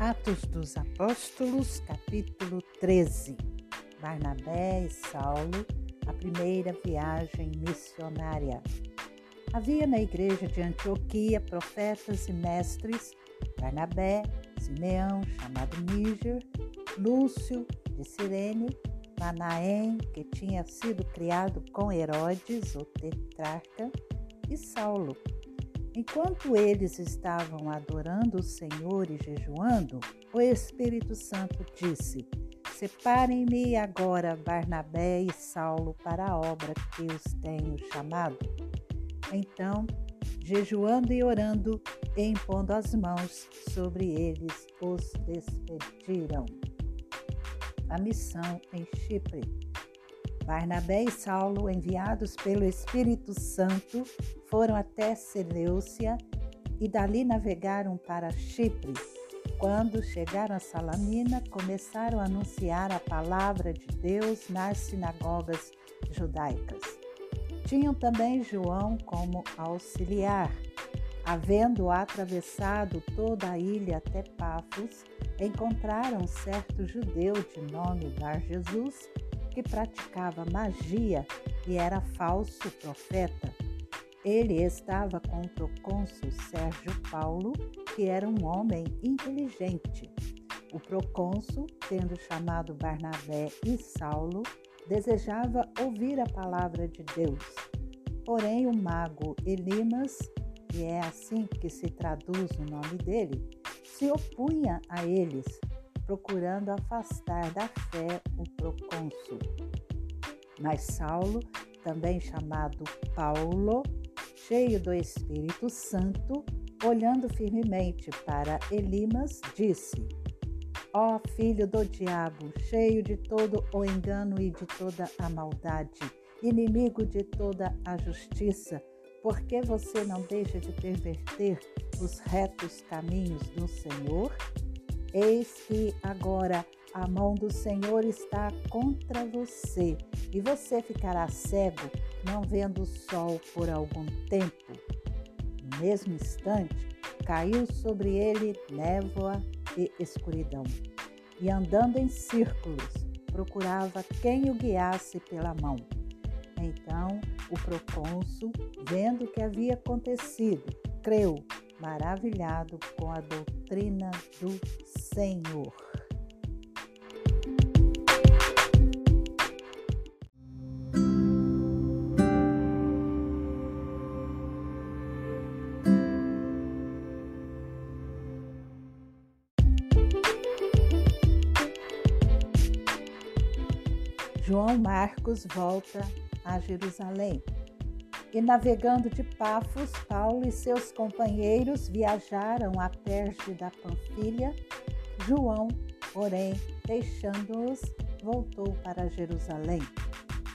Atos dos Apóstolos, capítulo 13. Barnabé e Saulo, a primeira viagem missionária. Havia na igreja de Antioquia profetas e mestres, Barnabé, Simeão, chamado Níger, Lúcio, de Cirene, Manaém, que tinha sido criado com Herodes, o tetrarca, e Saulo, Enquanto eles estavam adorando o Senhor e jejuando, o Espírito Santo disse: Separem-me agora Barnabé e Saulo para a obra que os tenho chamado. Então, jejuando e orando, e impondo as mãos sobre eles, os despediram. A missão em Chipre. Barnabé e Saulo, enviados pelo Espírito Santo, foram até Seleucia e dali navegaram para Chipre. Quando chegaram a Salamina, começaram a anunciar a palavra de Deus nas sinagogas judaicas. Tinham também João como auxiliar. Havendo atravessado toda a ilha até Pafos, encontraram certo judeu de nome Bar Jesus que praticava magia e era falso profeta. Ele estava com o procônsul Sérgio Paulo, que era um homem inteligente. O procônsul, tendo chamado Barnabé e Saulo, desejava ouvir a palavra de Deus. Porém, o mago Elimas, que é assim que se traduz o nome dele, se opunha a eles, procurando afastar da fé o procônsul. Mas Saulo, também chamado Paulo, cheio do Espírito Santo, olhando firmemente para Elimas, disse: Ó oh, filho do diabo, cheio de todo o engano e de toda a maldade, inimigo de toda a justiça, por que você não deixa de perverter os retos caminhos do Senhor? Eis que agora a mão do Senhor está contra você e você ficará cego, não vendo o sol por algum tempo. No mesmo instante, caiu sobre ele névoa e escuridão, e andando em círculos, procurava quem o guiasse pela mão. Então o procônsul, vendo o que havia acontecido, creu maravilhado com a doutrina do Senhor. João Marcos volta a Jerusalém. E navegando de Pafos, Paulo e seus companheiros viajaram a Perge da Panfilha. João, porém, deixando-os, voltou para Jerusalém.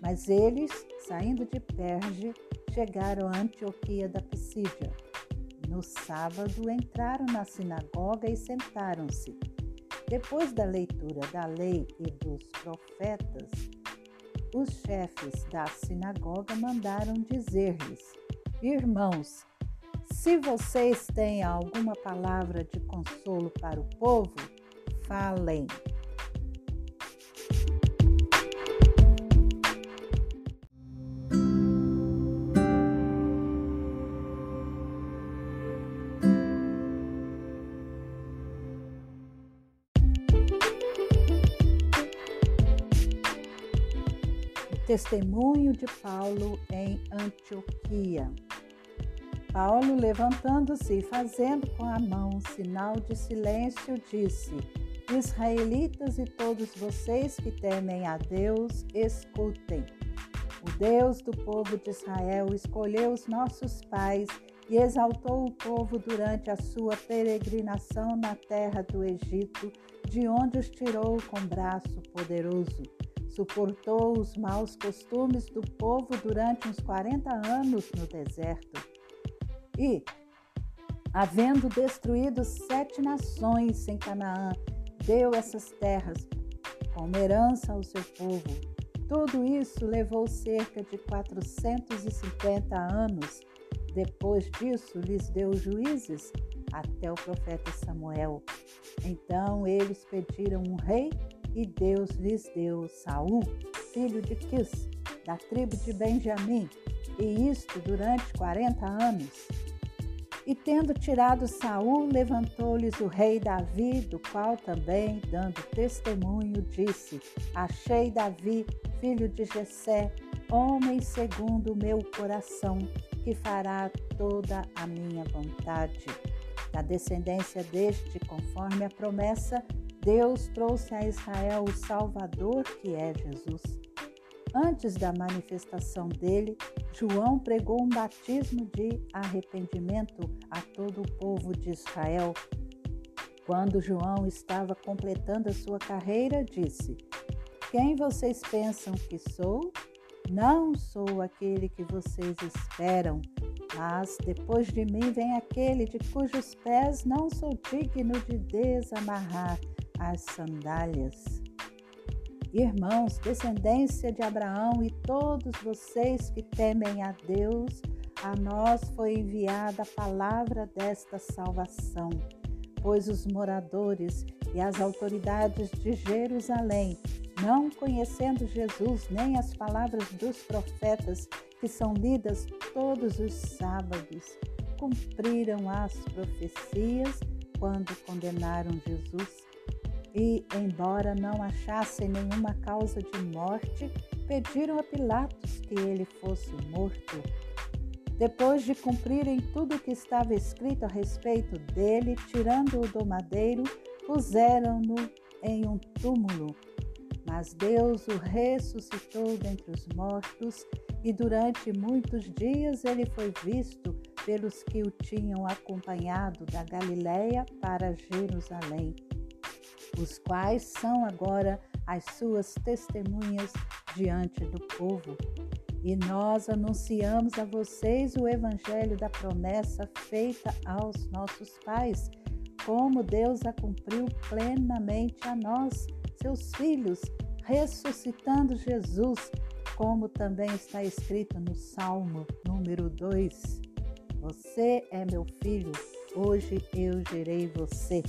Mas eles, saindo de Perge, chegaram a Antioquia da Pisídia. No sábado entraram na sinagoga e sentaram-se. Depois da leitura da lei e dos profetas, os chefes da sinagoga mandaram dizer-lhes: Irmãos, se vocês têm alguma palavra de consolo para o povo, falem. Testemunho de Paulo em Antioquia. Paulo, levantando-se e fazendo com a mão sinal de silêncio, disse: Israelitas e todos vocês que temem a Deus, escutem. O Deus do povo de Israel escolheu os nossos pais e exaltou o povo durante a sua peregrinação na terra do Egito, de onde os tirou com braço poderoso suportou os maus costumes do povo durante uns 40 anos no deserto. E, havendo destruído sete nações em Canaã, deu essas terras como herança ao seu povo. Tudo isso levou cerca de 450 anos. Depois disso, lhes deu juízes até o profeta Samuel. Então eles pediram um rei e Deus lhes deu Saul, filho de Quis, da tribo de Benjamim, e isto durante quarenta anos. E tendo tirado Saul, levantou-lhes o rei Davi, do qual também, dando testemunho, disse: Achei Davi, filho de Jessé, homem segundo o meu coração, que fará toda a minha vontade. Da descendência deste, conforme a promessa, Deus trouxe a Israel o Salvador, que é Jesus. Antes da manifestação dele, João pregou um batismo de arrependimento a todo o povo de Israel. Quando João estava completando a sua carreira, disse: Quem vocês pensam que sou? Não sou aquele que vocês esperam, mas depois de mim vem aquele de cujos pés não sou digno de desamarrar as sandálias. Irmãos, descendência de Abraão e todos vocês que temem a Deus, a nós foi enviada a palavra desta salvação, pois os moradores e as autoridades de Jerusalém, não conhecendo Jesus nem as palavras dos profetas que são lidas todos os sábados, cumpriram as profecias quando condenaram Jesus e, embora não achassem nenhuma causa de morte, pediram a Pilatos que ele fosse morto. Depois de cumprirem tudo o que estava escrito a respeito dele, tirando-o do madeiro, puseram-no em um túmulo. Mas Deus o ressuscitou dentre os mortos, e durante muitos dias ele foi visto pelos que o tinham acompanhado da Galiléia para Jerusalém os quais são agora as suas testemunhas diante do povo. E nós anunciamos a vocês o evangelho da promessa feita aos nossos pais, como Deus a cumpriu plenamente a nós, seus filhos, ressuscitando Jesus, como também está escrito no Salmo número 2. Você é meu filho, hoje eu gerei você.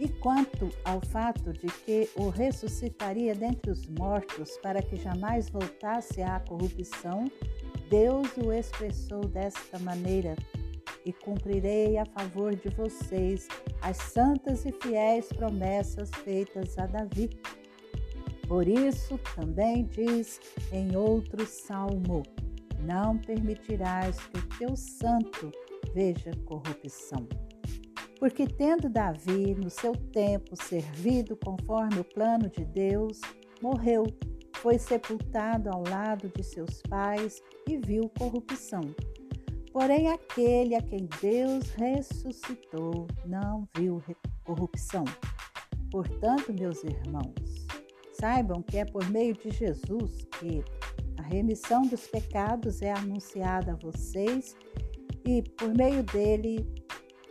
E quanto ao fato de que o ressuscitaria dentre os mortos para que jamais voltasse à corrupção, Deus o expressou desta maneira: E cumprirei a favor de vocês as santas e fiéis promessas feitas a Davi. Por isso também diz em outro salmo: Não permitirás que o teu santo veja corrupção. Porque, tendo Davi, no seu tempo, servido conforme o plano de Deus, morreu, foi sepultado ao lado de seus pais e viu corrupção. Porém, aquele a quem Deus ressuscitou não viu corrupção. Portanto, meus irmãos, saibam que é por meio de Jesus que a remissão dos pecados é anunciada a vocês e por meio dele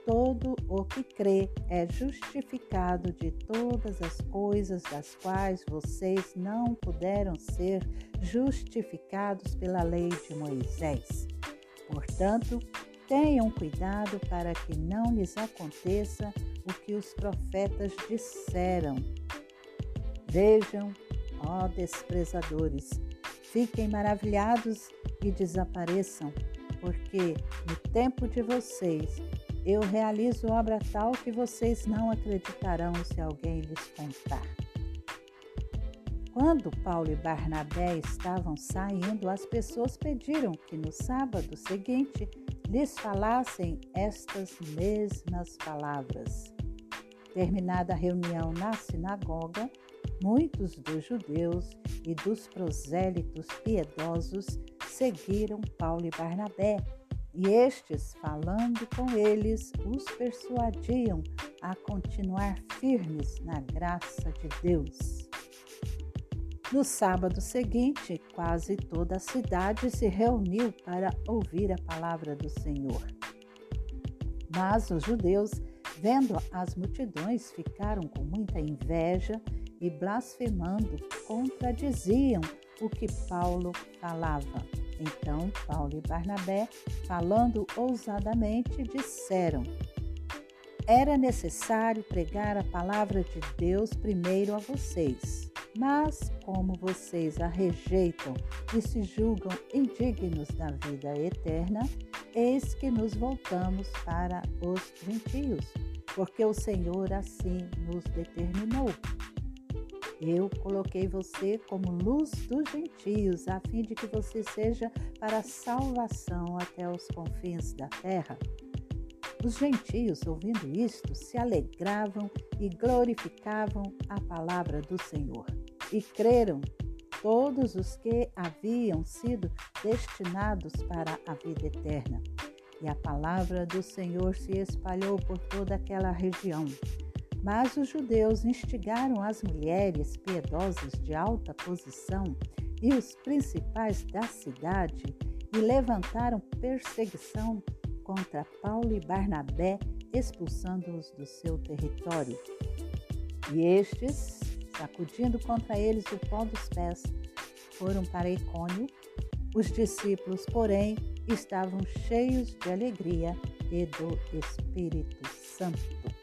todo o que crê é justificado de todas as coisas das quais vocês não puderam ser justificados pela lei de Moisés. Portanto, tenham cuidado para que não lhes aconteça o que os profetas disseram. Vejam, ó desprezadores, fiquem maravilhados e desapareçam, porque no tempo de vocês eu realizo obra tal que vocês não acreditarão se alguém lhes contar. Quando Paulo e Barnabé estavam saindo, as pessoas pediram que no sábado seguinte lhes falassem estas mesmas palavras. Terminada a reunião na sinagoga, muitos dos judeus e dos prosélitos piedosos seguiram Paulo e Barnabé e estes, falando com eles, os persuadiam a continuar firmes na graça de Deus. No sábado seguinte, quase toda a cidade se reuniu para ouvir a palavra do Senhor. Mas os judeus, vendo as multidões, ficaram com muita inveja e, blasfemando, contradiziam o que Paulo falava. Então Paulo e Barnabé, falando ousadamente, disseram: era necessário pregar a palavra de Deus primeiro a vocês. Mas, como vocês a rejeitam e se julgam indignos da vida eterna, eis que nos voltamos para os gentios, porque o Senhor assim nos determinou. Eu coloquei você como luz dos gentios, a fim de que você seja para salvação até os confins da terra. Os gentios, ouvindo isto, se alegravam e glorificavam a palavra do Senhor. E creram todos os que haviam sido destinados para a vida eterna. E a palavra do Senhor se espalhou por toda aquela região. Mas os judeus instigaram as mulheres piedosas de alta posição e os principais da cidade e levantaram perseguição contra Paulo e Barnabé, expulsando-os do seu território. E estes, sacudindo contra eles o pó dos pés, foram para Icônio. Os discípulos, porém, estavam cheios de alegria e do Espírito Santo.